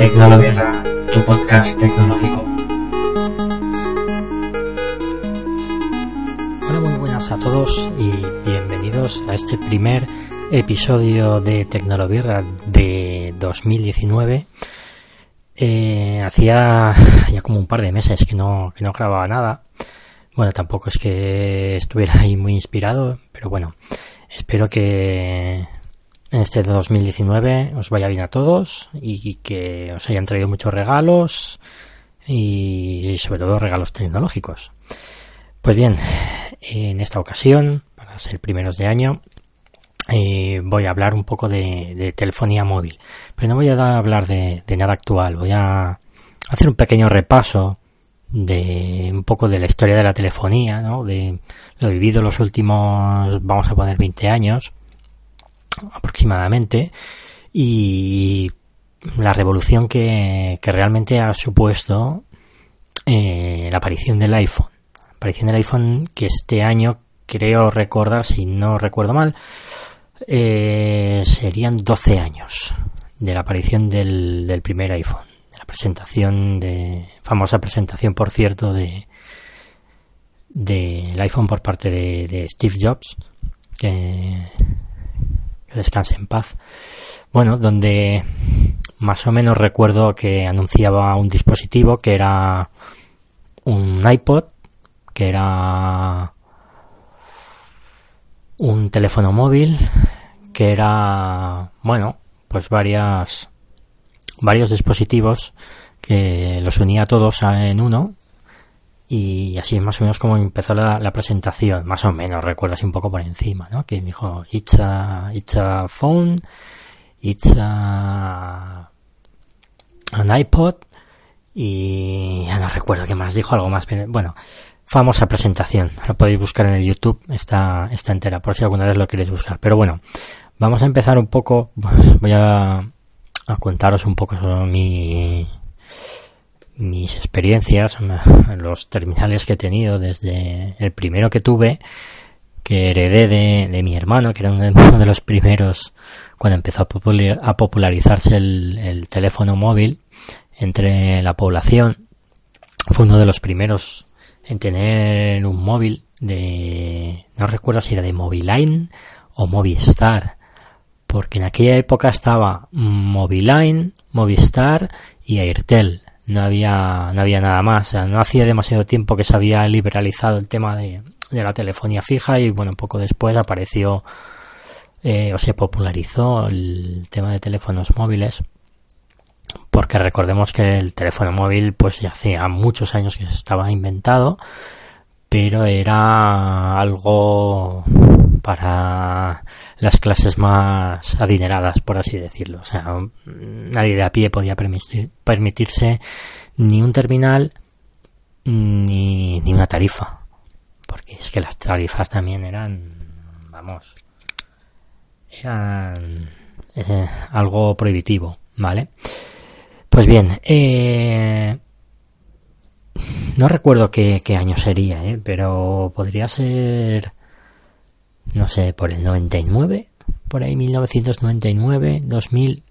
Tecnologuerra, tu podcast tecnológico. Hola, muy buenas a todos y bienvenidos a este primer episodio de Tecnologuerra de 2019. Eh, hacía ya como un par de meses que no, que no grababa nada. Bueno, tampoco es que estuviera ahí muy inspirado, pero bueno, espero que en este 2019 os vaya bien a todos y que os hayan traído muchos regalos y sobre todo regalos tecnológicos. Pues bien, en esta ocasión, para ser primeros de año, eh, voy a hablar un poco de, telefonía móvil. Pero no voy a hablar de, de, nada actual, voy a hacer un pequeño repaso de un poco de la historia de la telefonía, ¿no? de lo vivido los últimos, vamos a poner 20 años, aproximadamente y la revolución que, que realmente ha supuesto eh, la aparición del iPhone. La aparición del iPhone que este año creo recordar, si no recuerdo mal, eh, serían 12 años de la aparición del, primer iPhone, de la presentación de famosa presentación, por cierto, de del iPhone por parte de, de Steve Jobs, que que descanse en paz. Bueno, donde más o menos recuerdo que anunciaba un dispositivo que era un iPod, que era un teléfono móvil, que era, bueno, pues varias, varios dispositivos que los unía todos en uno y así es más o menos como empezó la, presentación, más o menos, recuerdas un poco por encima, ¿no? Que dijo, it's a, it's a phone, it's a, an iPod, y ya no recuerdo qué más, dijo algo más, bueno, famosa presentación, lo podéis buscar en el YouTube, está, está entera, por si alguna vez lo queréis buscar, pero bueno, vamos a empezar un poco, voy a, a contaros un poco sobre mi, mis experiencias, los terminales que he tenido desde el primero que tuve, que heredé de, mi hermano, que era uno de los primeros cuando empezó a, popularizarse el, teléfono móvil entre la población. Fue uno de los primeros en tener un móvil de, no recuerdo si era de Moviline o Movistar, porque en aquella época estaba Moviline, Movistar y Airtel no había, no había nada más. no hacía demasiado tiempo que se había liberalizado el tema de, de la telefonía fija y bueno, poco después apareció eh, o se popularizó el tema de teléfonos móviles porque recordemos que el teléfono móvil pues ya hacía muchos años que estaba inventado pero era algo para las clases más adineradas, por así decirlo. O sea, nadie de a pie podía permitirse ni un terminal ni, ni una tarifa. Porque es que las tarifas también eran, vamos, eran eh, algo prohibitivo, ¿vale? Pues bien, eh, no recuerdo qué, qué año sería, ¿eh? pero podría ser no sé, por el 99, por ahí 1999, 2000,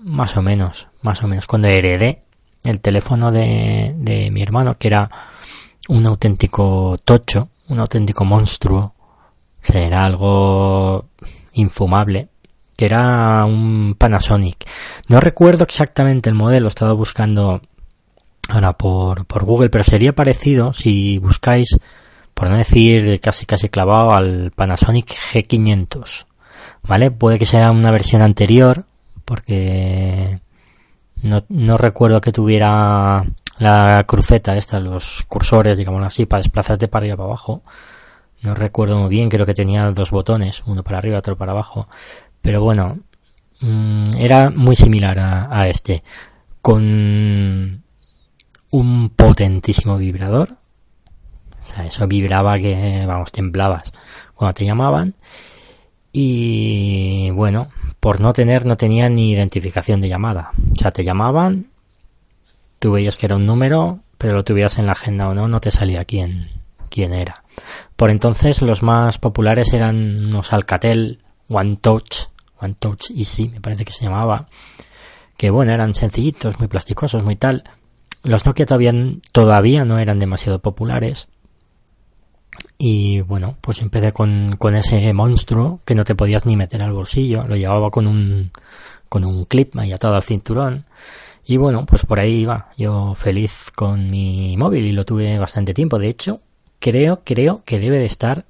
más o menos, más o menos, cuando heredé el teléfono de, de mi hermano, que era un auténtico tocho, un auténtico monstruo, o sea, era algo infumable, que era un Panasonic. No recuerdo exactamente el modelo, he estado buscando ahora por, por Google, pero sería parecido si buscáis por no decir casi casi clavado al Panasonic G500, ¿vale? Puede que sea una versión anterior, porque no, no recuerdo que tuviera la cruceta esta, los cursores, digamos así, para desplazarte para arriba para abajo. No recuerdo muy bien, creo que tenía dos botones, uno para arriba, otro para abajo. Pero bueno, mm, era muy similar a, a este, con un potentísimo vibrador, o sea, eso vibraba que, vamos, temblabas cuando te llamaban. Y bueno, por no tener, no tenía ni identificación de llamada. O sea, te llamaban, tú veías que era un número, pero lo tuvieras en la agenda o no, no te salía quién, quién era. Por entonces los más populares eran unos Alcatel One Touch, One Touch Easy, me parece que se llamaba, que bueno, eran sencillitos, muy plasticosos, muy tal. Los Nokia todavía, todavía no eran demasiado populares. Y bueno, pues empecé con, con ese monstruo que no te podías ni meter al bolsillo. Lo llevaba con un, con un clip ahí atado al cinturón. Y bueno, pues por ahí iba yo feliz con mi móvil y lo tuve bastante tiempo. De hecho, creo, creo que debe de estar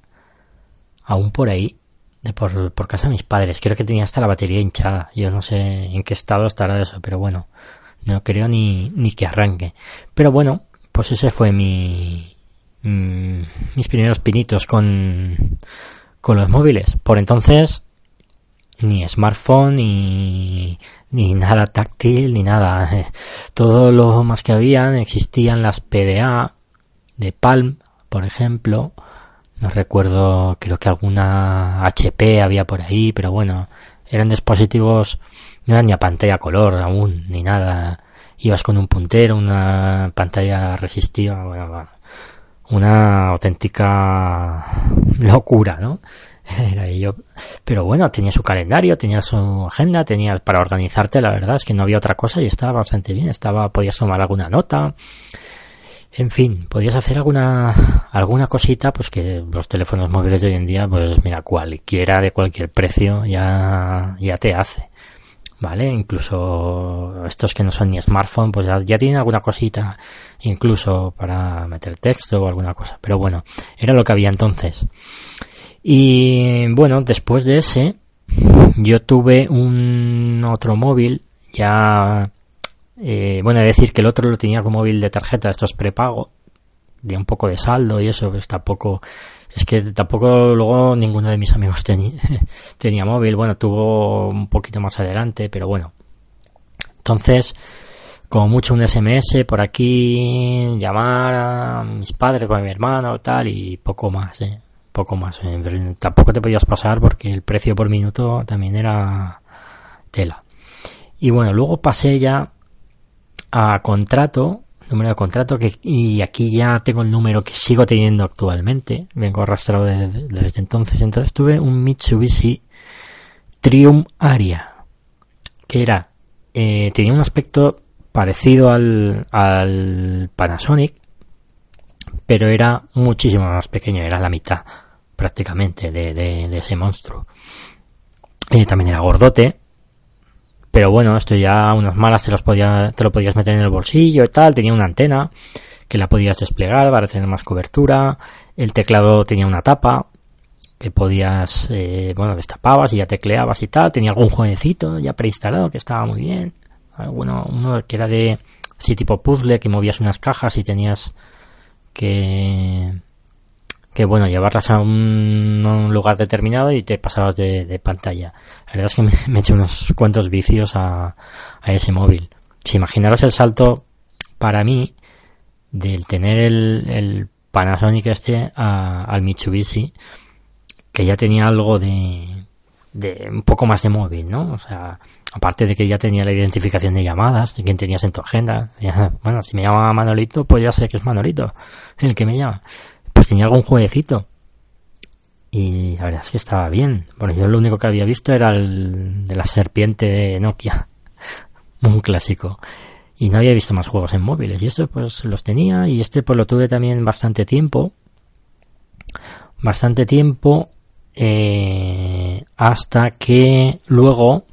aún por ahí, de por, por casa de mis padres. Creo que tenía hasta la batería hinchada. Yo no sé en qué estado estará eso, pero bueno, no creo ni, ni que arranque. Pero bueno, pues ese fue mi, mm, mis primeros pinitos con, con los móviles. Por entonces, ni smartphone, ni, ni nada táctil, ni nada. Todo lo más que habían existían las PDA de Palm, por ejemplo. No recuerdo, creo que alguna HP había por ahí, pero bueno, eran dispositivos, no eran ni a pantalla color aún, ni nada. Ibas con un puntero, una pantalla resistiva, bueno, una auténtica locura, ¿no? Era yo. Pero bueno, tenía su calendario, tenía su agenda, tenía para organizarte, la verdad es que no había otra cosa y estaba bastante bien. Estaba, podías tomar alguna nota. En fin, podías hacer alguna, alguna cosita, pues que los teléfonos móviles de hoy en día, pues mira, cualquiera de cualquier precio ya, ya te hace. ¿Vale? Incluso estos que no son ni smartphone, pues ya, tienen alguna cosita, incluso para meter texto o alguna cosa. Pero bueno, era lo que había entonces. Y bueno, después de ese, yo tuve un otro móvil, ya, eh, bueno, decir que el otro lo tenía como móvil de tarjeta, esto es prepago, de un poco de saldo y eso, pues tampoco, es que tampoco luego ninguno de mis amigos tenía, móvil, bueno, tuvo un poquito más adelante, pero bueno. Entonces, como mucho un SMS por aquí, llamar a mis padres, a mi hermano, tal, y poco más, eh poco más. Eh, tampoco te podías pasar porque el precio por minuto también era tela. Y bueno, luego pasé ya a contrato, número de contrato, que, y aquí ya tengo el número que sigo teniendo actualmente, vengo arrastrado desde entonces. Entonces tuve un Mitsubishi Triumph Aria, que era, eh, tenía un aspecto parecido al, al Panasonic, pero era muchísimo más pequeño, era la mitad prácticamente de, de, ese monstruo. Eh, también era gordote, pero bueno, esto ya unas malas te, los podía, te lo podías meter en el bolsillo y tal, tenía una antena que la podías desplegar para tener más cobertura, el teclado tenía una tapa que podías, eh, bueno, destapabas y ya tecleabas y tal, tenía algún jueguecito ya preinstalado que estaba muy bien, bueno, uno que era de, sí, tipo puzzle, que movías unas cajas y tenías que que bueno, llevarlas a un, lugar determinado y te pasabas de, pantalla. La verdad es que me, he hecho unos cuantos vicios a, ese móvil. Si imaginaros el salto para mí del tener el, Panasonic este al Mitsubishi, que ya tenía algo de, de un poco más de móvil, ¿no? O sea, aparte de que ya tenía la identificación de llamadas, de quién tenías en tu agenda. bueno, si me llama Manolito, pues ya sé que es Manolito el que me llama pues tenía algún jueguecito. Y la verdad es que estaba bien. Bueno, yo lo único que había visto era el de la serpiente de Nokia. Un clásico. Y no había visto más juegos en móviles. Y esto pues los tenía. Y este pues lo tuve también bastante tiempo. Bastante tiempo. Eh, hasta que luego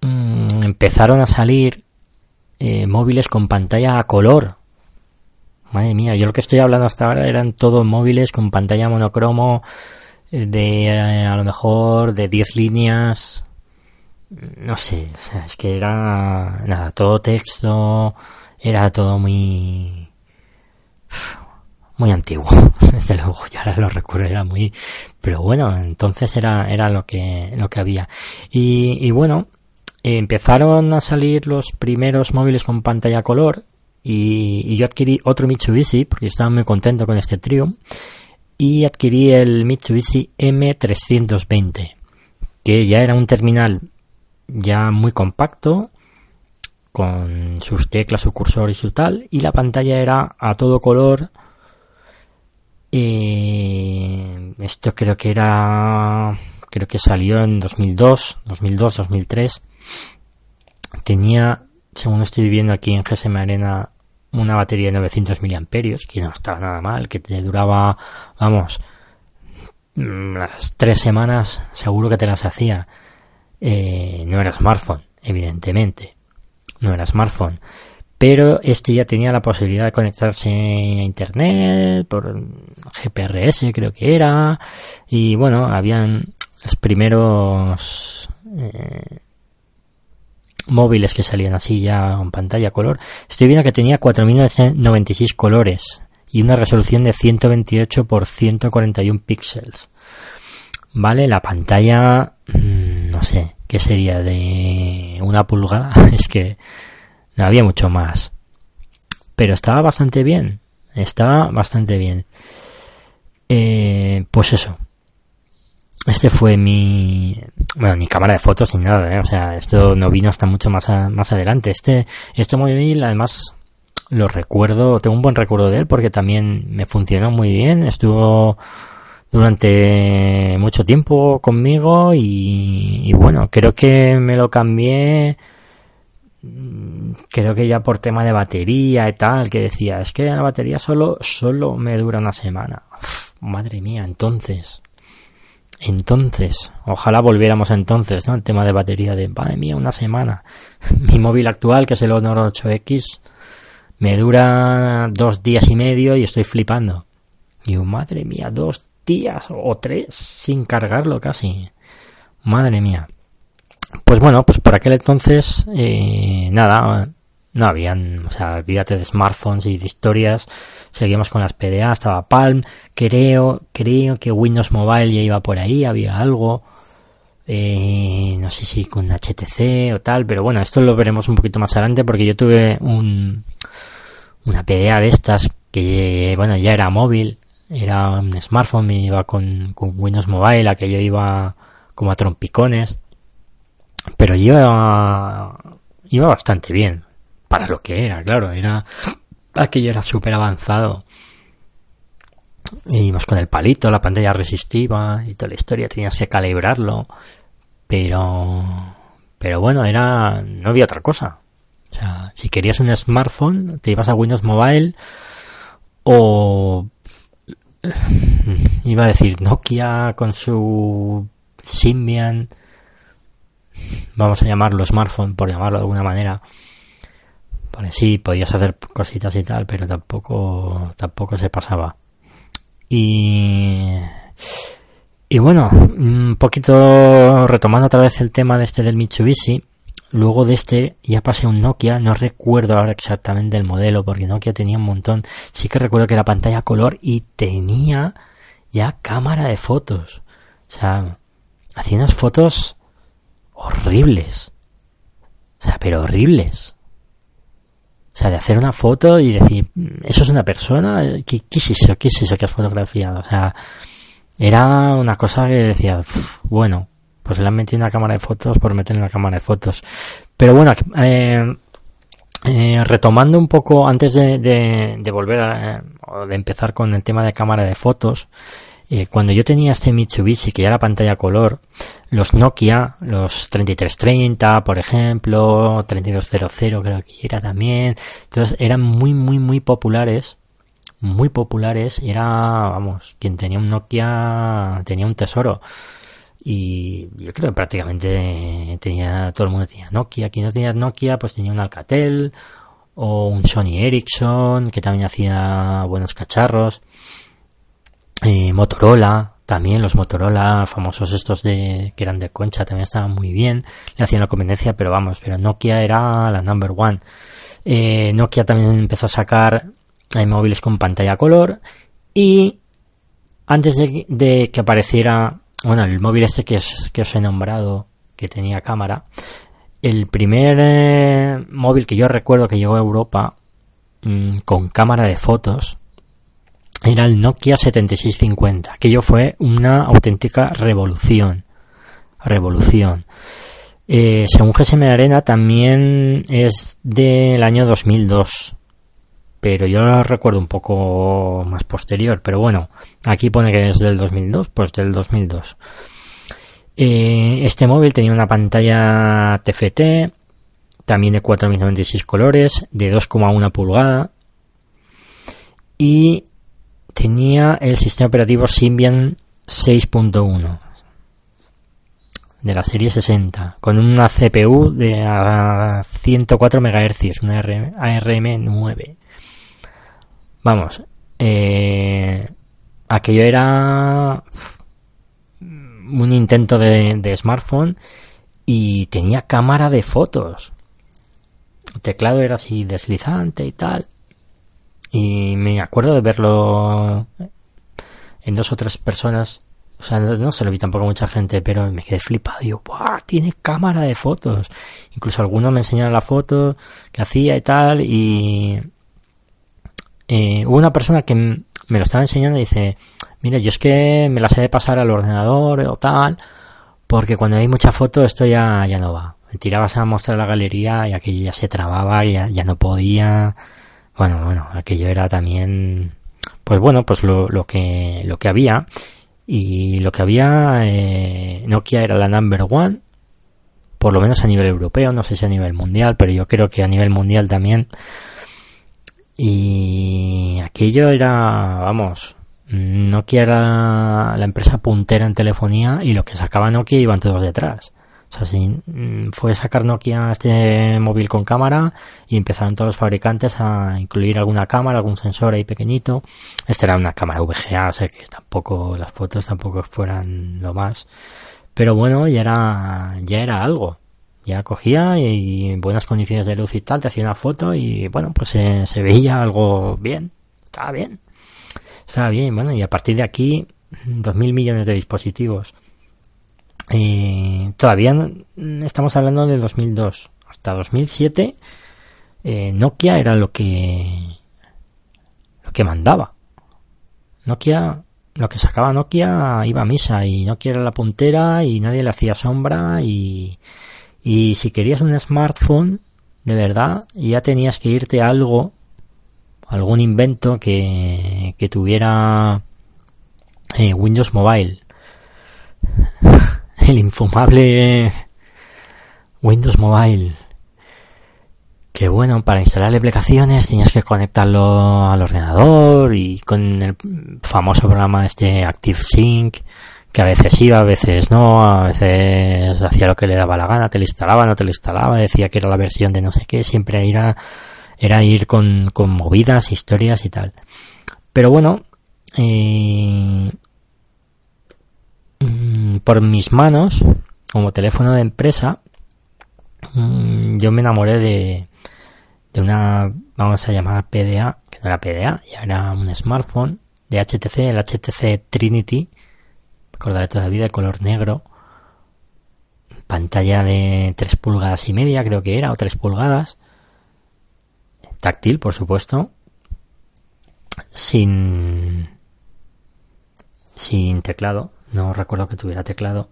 mm, empezaron a salir eh, móviles con pantalla a color Madre mía, yo lo que estoy hablando hasta ahora eran todos móviles con pantalla monocromo eh, de eh, a lo mejor de 10 líneas. No sé, es que era nada, todo texto, era todo muy muy antiguo, desde luego, ya ahora lo recuerdo, era muy, pero bueno, entonces era, era lo que, lo que había. Y, y bueno, empezaron a salir los primeros móviles con pantalla color, y, yo adquirí otro Mitsubishi porque estaba muy contento con este trío y adquirí el Mitsubishi M320 que ya era un terminal ya muy compacto con sus teclas, su cursor y su tal y la pantalla era a todo color esto creo que era creo que salió en 2002 2002 2003 tenía, según estoy viendo aquí en GSM Arena, una batería de 900 miliamperios, que no estaba nada mal, que te duraba, vamos, mm, las tres semanas, seguro que te las hacía. Eh, no era smartphone, evidentemente. No era smartphone. Pero este ya tenía la posibilidad de conectarse a internet por GPRS, creo que era. Y bueno, habían los primeros eh, móviles que salían así ya en pantalla color, estoy viendo que tenía 4096 colores y una resolución de 128 por 141 píxeles. Vale, la pantalla, mm, no sé, ¿qué sería? De una pulgada, es que no había mucho más. Pero estaba bastante bien, estaba bastante bien. Eh, pues eso, este fue mi bueno ni cámara de fotos ni nada ¿eh? o sea esto no vino hasta mucho más más adelante. Este este móvil además lo recuerdo tengo un buen recuerdo de él porque también me funcionó muy bien. Estuvo durante mucho tiempo conmigo y, y bueno creo que me lo cambié creo que ya por tema de batería y tal que decía es que la batería solo solo me dura una semana madre mía entonces entonces, ojalá volviéramos entonces, ¿no? El tema de batería de, madre mía, una semana. Mi móvil actual, que es el Honor 8X, me dura dos días y medio y estoy flipando. Y madre mía, dos días o tres sin cargarlo casi. Madre mía. Pues bueno, pues por aquel entonces, eh, nada, no habían, o sea, olvídate de smartphones y de historias, seguíamos con las PDA, estaba Palm, creo, creo que Windows Mobile ya iba por ahí, había algo, eh, no sé si con HTC o tal, pero bueno, esto lo veremos un poquito más adelante porque yo tuve un, una PDA de estas que, bueno, ya era móvil, era un smartphone, me iba con, con Windows Mobile, aquello iba como a trompicones, pero iba, iba bastante bien, para lo que era, claro, era aquello era súper avanzado. Más con el palito, la pantalla resistiva y toda la historia, tenías que calibrarlo, pero pero bueno, era no había otra cosa. O sea, si querías un smartphone, te ibas a Windows Mobile o iba a decir Nokia con su Symbian vamos a llamarlo smartphone por llamarlo de alguna manera sí, podías hacer cositas y tal, pero tampoco, tampoco se pasaba. Y, y bueno, un poquito retomando otra vez el tema de este del Mitsubishi, luego de este ya pasé un Nokia, no recuerdo ahora exactamente el modelo, porque Nokia tenía un montón, sí que recuerdo que era pantalla color y tenía ya cámara de fotos. O sea, hacía unas fotos horribles. O sea, pero horribles. O sea, de hacer una foto y decir, ¿eso es una persona? ¿Qué, qué es eso? ¿Qué es eso que has fotografiado? O sea, era una cosa que decía, bueno, pues le han metido una cámara de fotos por meter una cámara de fotos. Pero bueno, eh, eh, retomando un poco antes de, volver a, o de empezar con el tema de cámara de fotos, eh, cuando yo tenía este Mitsubishi que ya era pantalla color, los Nokia, los 3330, por ejemplo, 3200 creo que era también, entonces eran muy, muy, muy populares, muy populares, y era, vamos, quien tenía un Nokia tenía un tesoro. Y yo creo que prácticamente tenía, todo el mundo tenía Nokia, quien no tenía Nokia pues tenía un Alcatel o un Sony Ericsson que también hacía buenos cacharros. Eh, Motorola, también los Motorola famosos estos de que eran de concha también estaban muy bien, le hacían la conveniencia, pero vamos, pero Nokia era la number one. Eh, Nokia también empezó a sacar eh, móviles con pantalla color y antes de, que apareciera, bueno, el móvil este que, es, que os he nombrado, que tenía cámara, el primer móvil que yo recuerdo que llegó a Europa mm, con cámara de fotos era el Nokia 7650. Aquello fue una auténtica revolución. Revolución. Eh, según GSM de Arena también es del año 2002. Pero yo lo recuerdo un poco más posterior. Pero bueno, aquí pone que es del 2002, pues del 2002. Eh, este móvil tenía una pantalla TFT también de 4096 colores, de 2,1 pulgada y tenía el sistema operativo Symbian 6.1 de la serie 60 con una CPU de 104 MHz, una ARM 9. Vamos, eh, aquello era un intento de, smartphone y tenía cámara de fotos. El teclado era así deslizante y tal. Y me acuerdo de verlo en dos o tres personas. O sea, no, se lo vi tampoco a mucha gente, pero me quedé flipado. Digo, ¡buah! Tiene cámara de fotos. Incluso algunos me enseñaron la foto que hacía y tal. Y eh, hubo una persona que me lo estaba enseñando y dice, mira, yo es que me las he de pasar al ordenador o tal, porque cuando hay mucha foto esto ya, ya no va. Me tirabas a mostrar la galería y aquello ya se trababa y ya, no podía. Bueno, bueno, aquello era también, pues bueno, pues lo, lo que, lo que había. Y lo que había, eh, Nokia era la number one, por lo menos a nivel europeo, no sé si a nivel mundial, pero yo creo que a nivel mundial también. Y aquello era, vamos, Nokia era la empresa puntera en telefonía y lo que sacaba Nokia iban todos detrás. O mm, fue sacar Nokia este móvil con cámara y empezaron todos los fabricantes a incluir alguna cámara, algún sensor ahí pequeñito. Esta era una cámara VGA, o que tampoco las fotos tampoco fueran lo más. Pero bueno, ya era, ya era algo. Ya cogía y en buenas condiciones de luz y tal, te hacía una foto y bueno, pues se, se veía algo bien. Estaba bien. Estaba bien, bueno, y a partir de aquí, dos mil millones de dispositivos. Eh, todavía estamos hablando de 2002. Hasta 2007, eh, Nokia era lo que, lo que mandaba. Nokia, lo que sacaba Nokia iba a misa y Nokia era la puntera y nadie le hacía sombra y, y si querías un smartphone, de verdad, ya tenías que irte a algo algún invento que, que tuviera eh, Windows Mobile. El infumable Windows Mobile. Que bueno, para instalar aplicaciones tenías que conectarlo al ordenador y con el famoso programa este ActiveSync, que a veces iba, a veces no, a veces hacía lo que le daba la gana, te lo instalaba, no te lo instalaba, decía que era la versión de no sé qué, siempre era era ir con, con movidas, historias y tal. Pero bueno, eh, mm, por mis manos, como teléfono de empresa, mm, yo me enamoré de, de una, vamos a llamar PDA, que no era PDA, ya era un smartphone de HTC, el HTC Trinity, acordaré todavía de color negro, pantalla de 3 pulgadas y media creo que era, o 3 pulgadas, táctil, por supuesto, sin sin teclado, no recuerdo que tuviera teclado,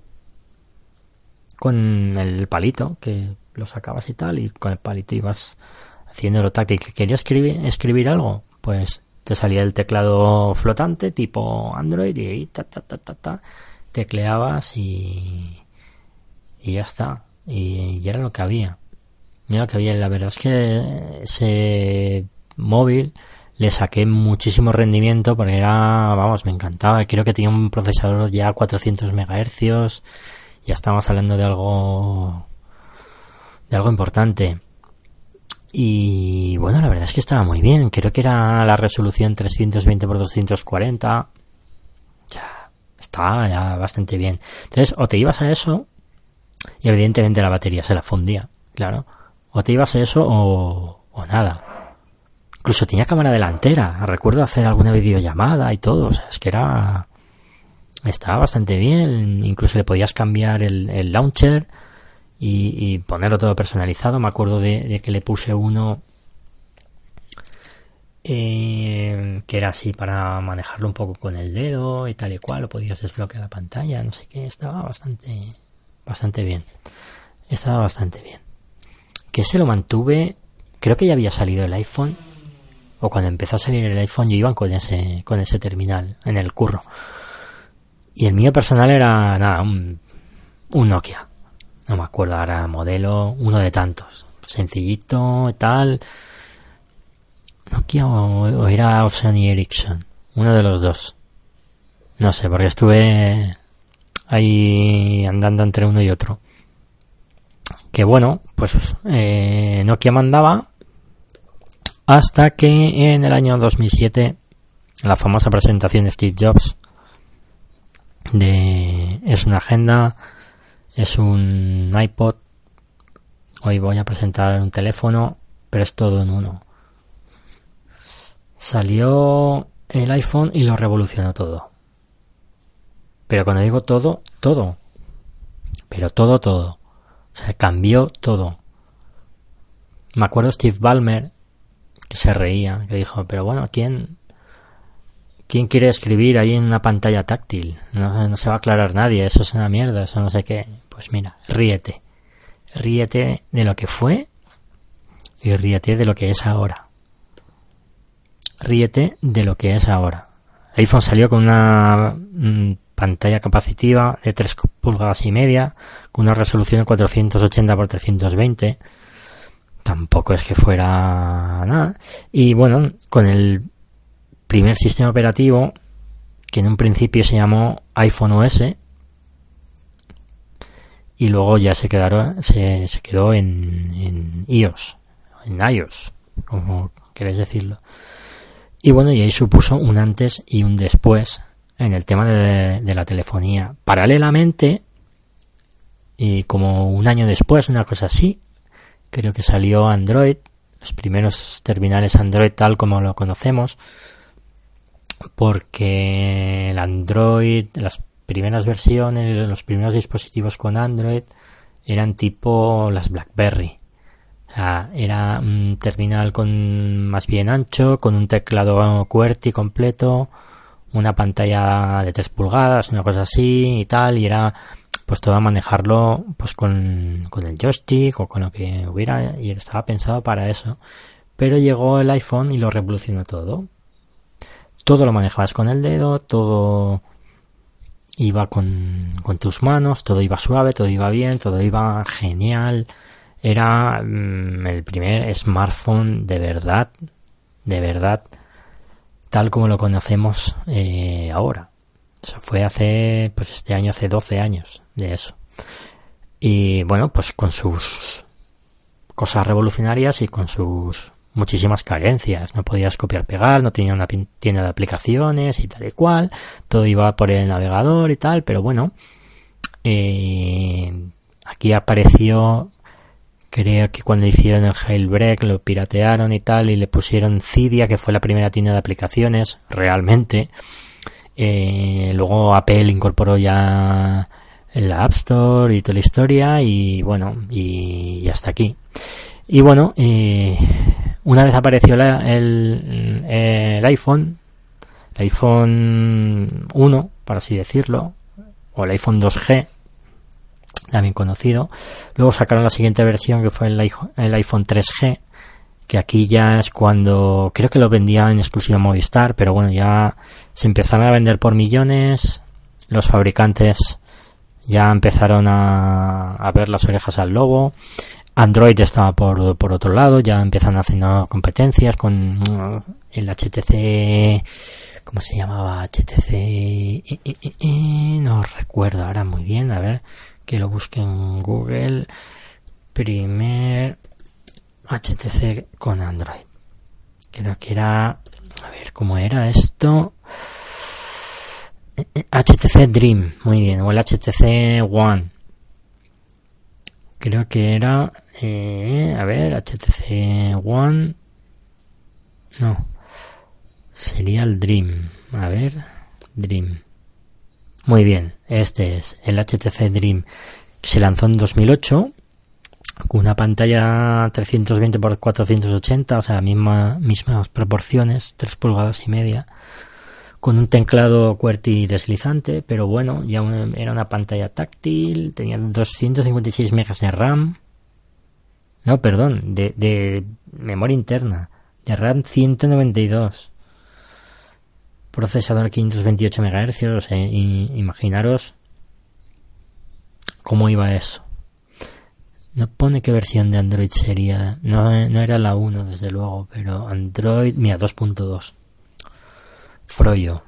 con el palito que lo sacabas y tal, y con el palito ibas haciéndolo táctil. ¿Que querías escribir, escribir algo? Pues te salía el teclado flotante tipo Android y ta ta ta ta ta tecleabas y y ya está y ya era lo que había Mira que bien, la verdad es que ese móvil le saqué muchísimo rendimiento porque era, vamos, me encantaba. Creo que tenía un procesador ya a 400 MHz. Ya estamos hablando de algo, de algo importante. Y bueno, la verdad es que estaba muy bien. Creo que era la resolución 320 x 240. Ya, estaba ya bastante bien. Entonces, o te ibas a eso, y evidentemente la batería se la fundía, claro o te ibas a eso o, nada. Incluso tenía cámara delantera. Recuerdo hacer alguna videollamada y todo. O sea, es que era... Estaba bastante bien. Incluso le podías cambiar el, launcher y, ponerlo todo personalizado. Me acuerdo de, que le puse uno eh, que era así para manejarlo un poco con el dedo y tal y cual. Lo podías desbloquear la pantalla. No sé qué. Estaba bastante, bastante bien. Estaba bastante bien que se lo mantuve, creo que ya había salido el iPhone, o cuando empezó a salir el iPhone yo iba con ese, con ese terminal en el curro. Y el mío personal era, nada, un, un Nokia. No me acuerdo ahora modelo, uno de tantos. sencillito tal. Nokia o, o era Sony Ericsson, uno de los dos. No sé, porque estuve ahí andando entre uno y otro. Que bueno, pues eh, Nokia mandaba hasta que en el año 2007 la famosa presentación de Steve Jobs de es una agenda, es un iPod, hoy voy a presentar un teléfono, pero es todo en uno. Salió el iPhone y lo revolucionó todo. Pero cuando digo todo, todo. Pero todo, todo. O sea, cambió todo. Me acuerdo Steve Ballmer se reía, que dijo, pero bueno, ¿quién, quién quiere escribir ahí en una pantalla táctil? No, no se va a aclarar nadie, eso es una mierda, eso no sé qué. Pues mira, ríete. Ríete de lo que fue y ríete de lo que es ahora. Ríete de lo que es ahora. El iPhone salió con una mm, pantalla capacitiva de 3 pulgadas y media, con una resolución de 480 x 320. Tampoco es que fuera nada. Y bueno, con el primer sistema operativo, que en un principio se llamó iPhone OS, y luego ya se quedaron, se, se quedó en, en iOS, en iOS, como queréis decirlo. Y bueno, y ahí supuso un antes y un después en el tema de, de la telefonía. Paralelamente, y como un año después, una cosa así, creo que salió Android, los primeros terminales Android tal como lo conocemos, porque el Android, las primeras versiones, los primeros dispositivos con Android eran tipo las BlackBerry. Era un terminal con más bien ancho, con un teclado QWERTY completo, una pantalla de 3 pulgadas, una cosa así y tal, y era pues todo a manejarlo pues con, con el joystick o con lo que hubiera y estaba pensado para eso. Pero llegó el iPhone y lo revolucionó todo. Todo lo manejabas con el dedo, todo iba con, con tus manos, todo iba suave, todo iba bien, todo iba genial. Era mm, el primer smartphone de verdad, de verdad, tal como lo conocemos eh, ahora. Fue hace, pues este año hace 12 años de eso. Y bueno, pues con sus cosas revolucionarias y con sus muchísimas carencias. No podías copiar pegar, no tenía una tienda de aplicaciones y tal y cual. Todo iba por el navegador y tal, pero bueno. Eh, aquí apareció Creo que cuando hicieron el jailbreak lo piratearon y tal y le pusieron Cydia, que fue la primera tienda de aplicaciones, realmente. Eh, luego Apple incorporó ya la App Store y toda la historia y bueno, y, hasta aquí. Y bueno, eh, una vez apareció el, el iPhone, el iPhone 1, para así decirlo, o el iPhone 2G, también conocido. Luego sacaron la siguiente versión que fue el el iPhone 3G, que aquí ya es cuando creo que lo vendían en exclusiva Movistar, pero bueno, ya se empezaron a vender por millones, los fabricantes ya empezaron a, a ver las orejas al lobo. Android estaba por, por otro lado, ya empiezan haciendo competencias con uh, el HTC, ¿cómo se llamaba? HTC, no recuerdo ahora muy bien, a ver, que lo busque en Google. Primer HTC con Android. Creo que era, a ver cómo era esto. HTC Dream, muy bien, o el HTC One. Creo que era, eh, a ver, HTC One. No, sería el Dream. A ver, Dream. Muy bien, este es el HTC Dream que se lanzó en 2008 una pantalla 320 x 480, o sea, misma, mismas proporciones, 3 pulgadas y media, con un teclado QWERTY deslizante, pero bueno, ya era una pantalla táctil, tenía 256 megas de RAM, no, perdón, de, de memoria interna, de RAM 192 procesador 528 MHz, o sea, imaginaros cómo iba eso. No pone qué versión de Android sería. No, no era la 1, desde luego, pero Android, mira, 2.2. Froyo.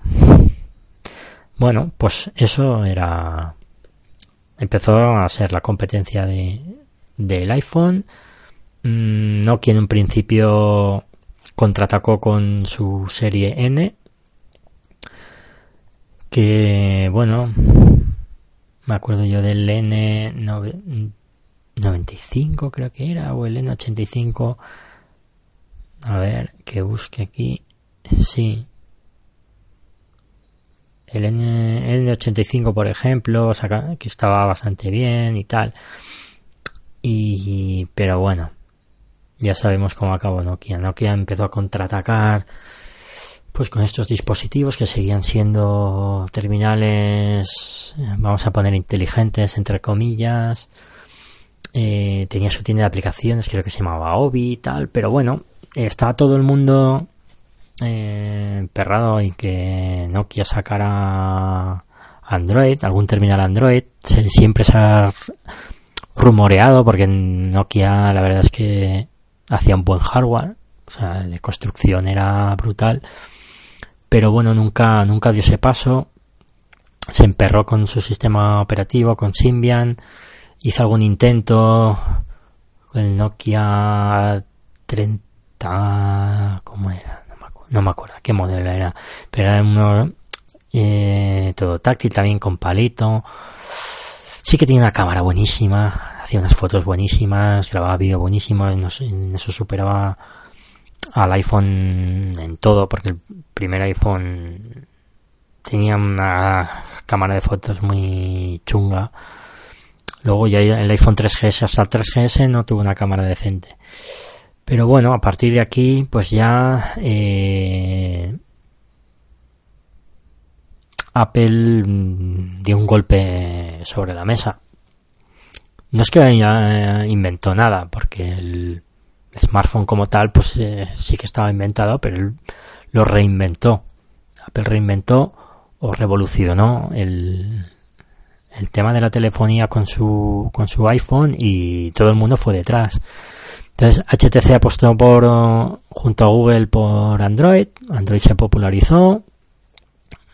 Bueno, pues eso era. Empezó a ser la competencia de, del iPhone. Mm, Nokia en un principio contraatacó con su serie N. Que, bueno, me acuerdo yo del N95 creo que era, o el N85. A ver, que busque aquí. Sí. El N, 85 por ejemplo, que estaba bastante bien y tal. Y, pero bueno, ya sabemos cómo acabó Nokia. Nokia empezó a contraatacar pues con estos dispositivos que seguían siendo terminales, vamos a poner inteligentes entre comillas. Eh, tenía su tienda de aplicaciones, creo que se llamaba Obi y tal, pero bueno, estaba todo el mundo eh, perrado y que Nokia sacara Android, algún terminal Android. siempre se ha rumoreado porque Nokia la verdad es que hacía un buen hardware, o sea, de construcción era brutal pero bueno, nunca, nunca dio ese paso. Se emperró con su sistema operativo, con Symbian, hizo algún intento con el Nokia 30, ¿cómo era? No me, acuerdo, qué modelo era, pero era uno eh, todo táctil también con palito. Sí que tiene una cámara buenísima, hacía unas fotos buenísimas, grababa vídeo buenísimo, en eso superaba al iPhone en todo, porque el primer iPhone tenía una cámara de fotos muy chunga. Luego ya el iPhone 3GS hasta el 3GS no tuvo una cámara decente. Pero bueno, a partir de aquí, pues ya eh, Apple mm, dio un golpe sobre la mesa. No es que haya inventado nada, porque el smartphone como tal, pues eh, sí que estaba inventado, pero él lo reinventó. Apple reinventó o revolucionó el, el tema de la telefonía con su, con su iPhone y todo el mundo fue detrás. Entonces HTC apostó por, junto a Google por Android, Android se popularizó,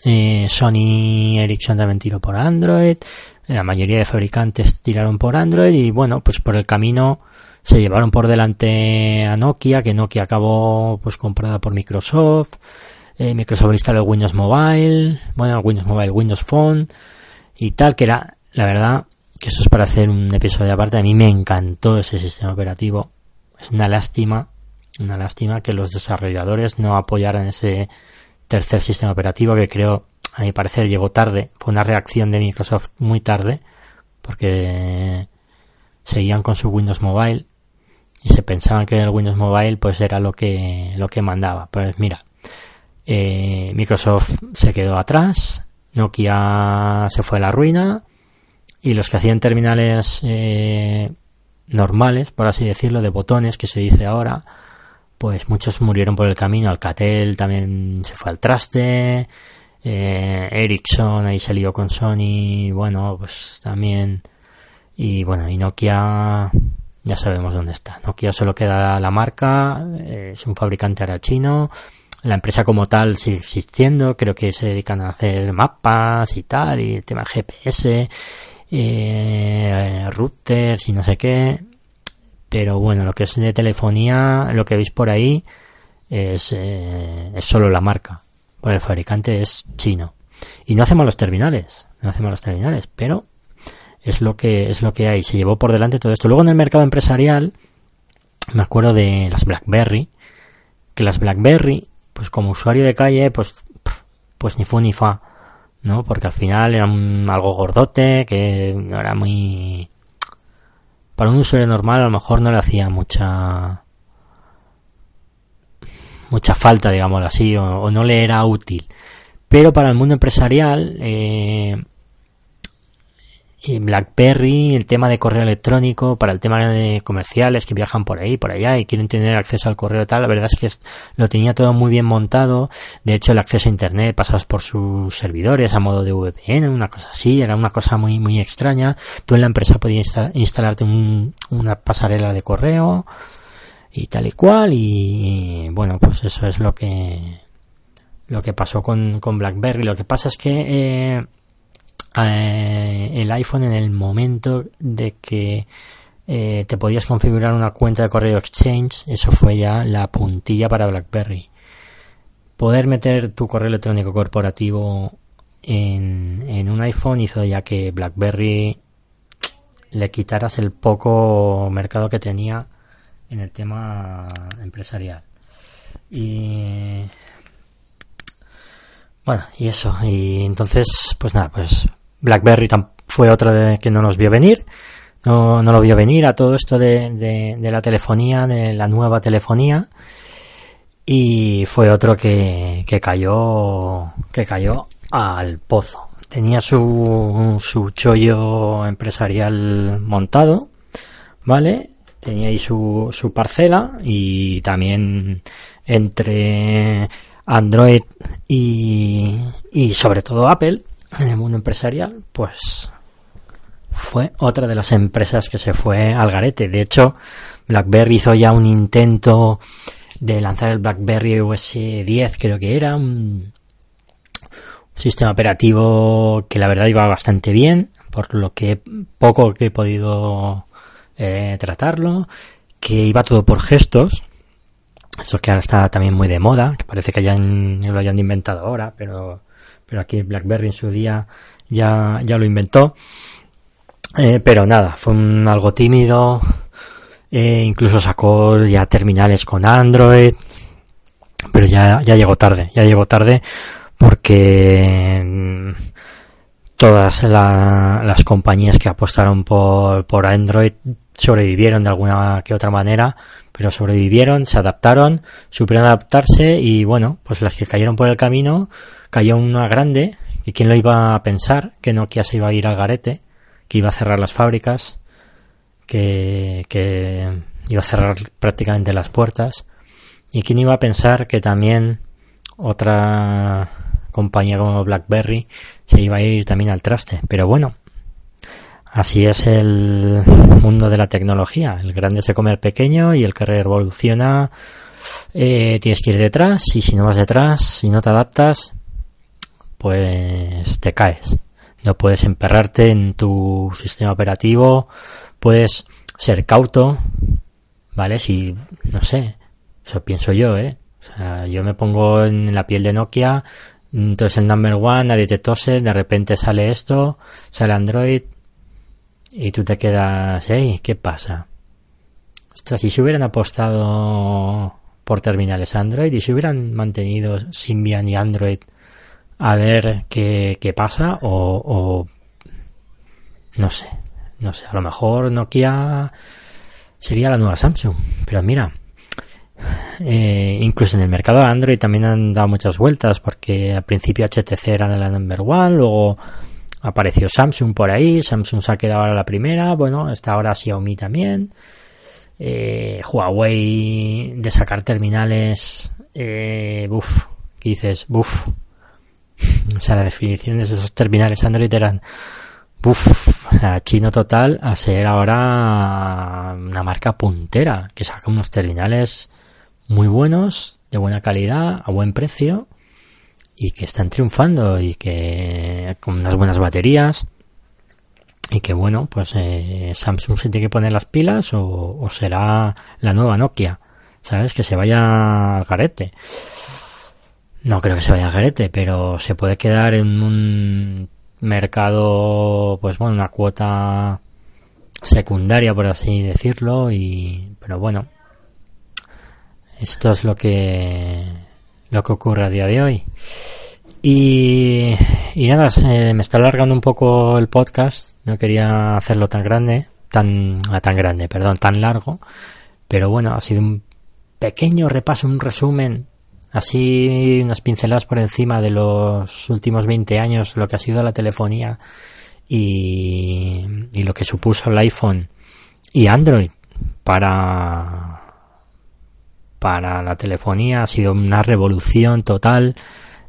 eh, Sony Ericsson también tiró por Android, la mayoría de fabricantes tiraron por Android y bueno, pues por el camino se llevaron por delante a Nokia, que Nokia acabó pues comprada por Microsoft. Eh, Microsoft instaló Windows Mobile, bueno, Windows Mobile, Windows Phone y tal, que era, la verdad, que eso es para hacer un episodio aparte. A mí me encantó ese sistema operativo. Es una lástima, una lástima que los desarrolladores no apoyaran ese tercer sistema operativo que creo, a mi parecer, llegó tarde. Fue una reacción de Microsoft muy tarde, porque seguían con su Windows Mobile y se pensaban que el Windows Mobile pues era lo que lo que mandaba pues mira eh, Microsoft se quedó atrás Nokia se fue a la ruina y los que hacían terminales eh, normales por así decirlo de botones que se dice ahora pues muchos murieron por el camino Alcatel también se fue al traste eh, Ericsson ahí se lió con Sony bueno pues también y bueno y Nokia ya sabemos dónde está. Nokia solo queda la marca, es un fabricante ahora chino, la empresa como tal sigue existiendo, creo que se dedican a hacer mapas y tal, y el tema GPS, eh, routers y no sé qué, pero bueno, lo que es de telefonía, lo que veis por ahí es, eh, es solo la marca, porque el fabricante es chino. Y no hacemos los terminales, no hacemos los terminales, pero es lo que es lo que hay. Se llevó por delante todo esto. Luego en el mercado empresarial me acuerdo de las BlackBerry, que las BlackBerry, pues como usuario de calle, pues pues ni fu ni fa, ¿no? Porque al final era algo gordote, que era muy para un usuario normal a lo mejor no le hacía mucha mucha falta, digámoslo así, o, no le era útil. Pero para el mundo empresarial, eh, BlackBerry, el tema de correo electrónico, para el tema de comerciales que viajan por ahí, por allá y quieren tener acceso al correo tal, la verdad es que lo tenía todo muy bien montado. De hecho, el acceso a internet pasabas por sus servidores a modo de VPN, una cosa así, era una cosa muy, muy extraña. Tú en la empresa podías instalarte una pasarela de correo y tal y cual y, bueno, pues eso es lo que, lo que pasó con, con BlackBerry. Lo que pasa es que, eh, eh, el iPhone en el momento de que eh, te podías configurar una cuenta de correo Exchange, eso fue ya la puntilla para BlackBerry. Poder meter tu correo electrónico corporativo en, en un iPhone hizo ya que BlackBerry le quitaras el poco mercado que tenía en el tema empresarial. Y bueno, y eso, y entonces, pues nada, pues BlackBerry fue otra de que no nos vio venir. No, no lo vio venir a todo esto de, de, la telefonía, de la nueva telefonía. Y fue otro que, que cayó, que cayó al pozo. Tenía su, su chollo empresarial montado, ¿vale? Tenía ahí su, su parcela y también entre Android y, y sobre todo Apple, en el mundo empresarial, pues fue otra de las empresas que se fue al garete. De hecho, BlackBerry hizo ya un intento de lanzar el BlackBerry OS 10, creo que era, un sistema operativo que la verdad iba bastante bien, por lo que poco que he podido eh, tratarlo, que iba todo por gestos, eso que ahora está también muy de moda, que parece que hayan, lo hayan inventado ahora, pero pero aquí BlackBerry en su día ya, ya lo inventó. Eh, pero nada, fue algo tímido. Eh, incluso sacó ya terminales con Android. Pero ya, ya llegó tarde, ya llegó tarde porque mm, todas las compañías que apostaron por, por Android sobrevivieron de alguna que otra manera, pero sobrevivieron, se adaptaron, supieron adaptarse y bueno, pues las que cayeron por el camino cayó una grande, y quién lo iba a pensar, que Nokia se iba a ir al garete, que iba a cerrar las fábricas, que, que iba a cerrar prácticamente las puertas, y quién iba a pensar que también otra compañía como BlackBerry se iba a ir también al traste. Pero bueno, así es el mundo de la tecnología. El grande se come el pequeño y el que revoluciona eh, tienes que ir detrás y si no vas detrás, si no te adaptas, pues te caes. No puedes emperrarte en tu sistema operativo, puedes ser cauto, ¿vale? Si, no sé, eso pienso yo, ¿eh? O sea, yo me pongo en la piel de Nokia, entonces el number one, nadie te tose, de repente sale esto, sale Android, y tú te quedas, hey, ¿qué pasa? Ostras, si se hubieran apostado por terminales Android y si hubieran mantenido Symbian y Android a ver qué, qué pasa o, no sé, no sé, a lo mejor Nokia sería la nueva Samsung, pero mira, eh, incluso en el mercado Android también han dado muchas vueltas porque al principio HTC era la number one, luego apareció Samsung por ahí, Samsung se ha quedado ahora la primera, bueno, está ahora Xiaomi también, eh, Huawei de sacar terminales, eh, buf, dices, buf, o sea, las definiciones de esos terminales Android eran Uf, chino total a ser ahora una marca puntera que saca unos terminales muy buenos, de buena calidad, a buen precio y que están triunfando y que con unas buenas baterías y que bueno, pues eh, Samsung se tiene que poner las pilas o, o será la nueva Nokia, ¿sabes? Que se vaya al garete. No creo que se vaya al garete, pero se puede quedar en un mercado, pues bueno, una cuota secundaria, por así decirlo, y, pero bueno, esto es lo que, lo que ocurre a día de hoy. Y, y nada, me está alargando un poco el podcast, no quería hacerlo tan grande, tan, ah, tan grande, perdón, tan largo, pero bueno, ha sido un pequeño repaso, un resumen Así unas pinceladas por encima de los últimos 20 años, lo que ha sido la telefonía y, y lo que supuso el iPhone y Android para para la telefonía ha sido una revolución total.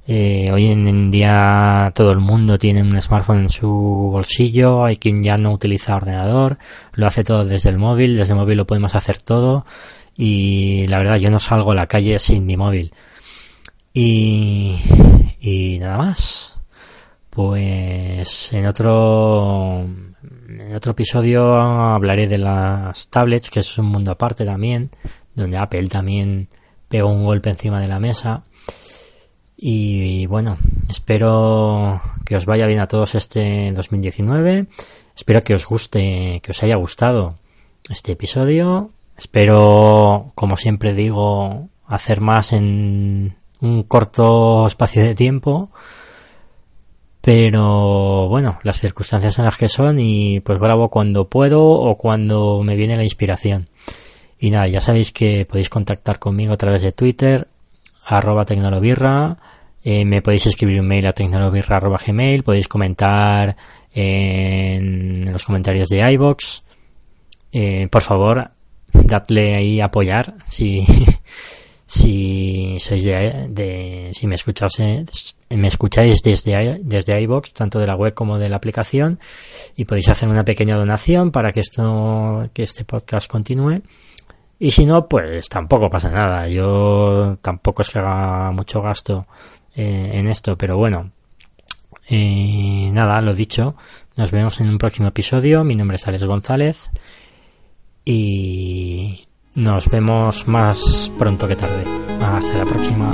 Eh, hoy en día todo el mundo tiene un smartphone en su bolsillo, hay quien ya no utiliza ordenador, lo hace todo desde el móvil, desde el móvil lo podemos hacer todo y la verdad yo no salgo a la calle sin mi móvil. Y, y nada más. Pues en otro en otro episodio hablaré de las tablets, que es un mundo aparte también, donde Apple también pegó un golpe encima de la mesa. Y bueno, espero que os vaya bien a todos este 2019. Espero que os guste, que os haya gustado este episodio. Espero, como siempre digo, hacer más en un corto espacio de tiempo. Pero bueno, las circunstancias son las que son y pues grabo cuando puedo o cuando me viene la inspiración. Y nada, ya sabéis que podéis contactar conmigo a través de Twitter, arroba tecnolobirra, eh, me podéis escribir un mail a tecnolobirra arroba gmail, podéis comentar en los comentarios de iBox. Eh, por favor, dadle ahí apoyar si, si sois de, si me escucháis, me escucháis desde, desde iBox, tanto de la web como de la aplicación, y podéis hacer una pequeña donación para que esto, que este podcast continúe. Y si no, pues tampoco pasa nada. Yo tampoco es que haga mucho gasto eh, en esto, pero bueno. Eh, nada, lo dicho. Nos vemos en un próximo episodio. Mi nombre es Alex González. Y nos vemos más pronto que tarde. Hasta la próxima.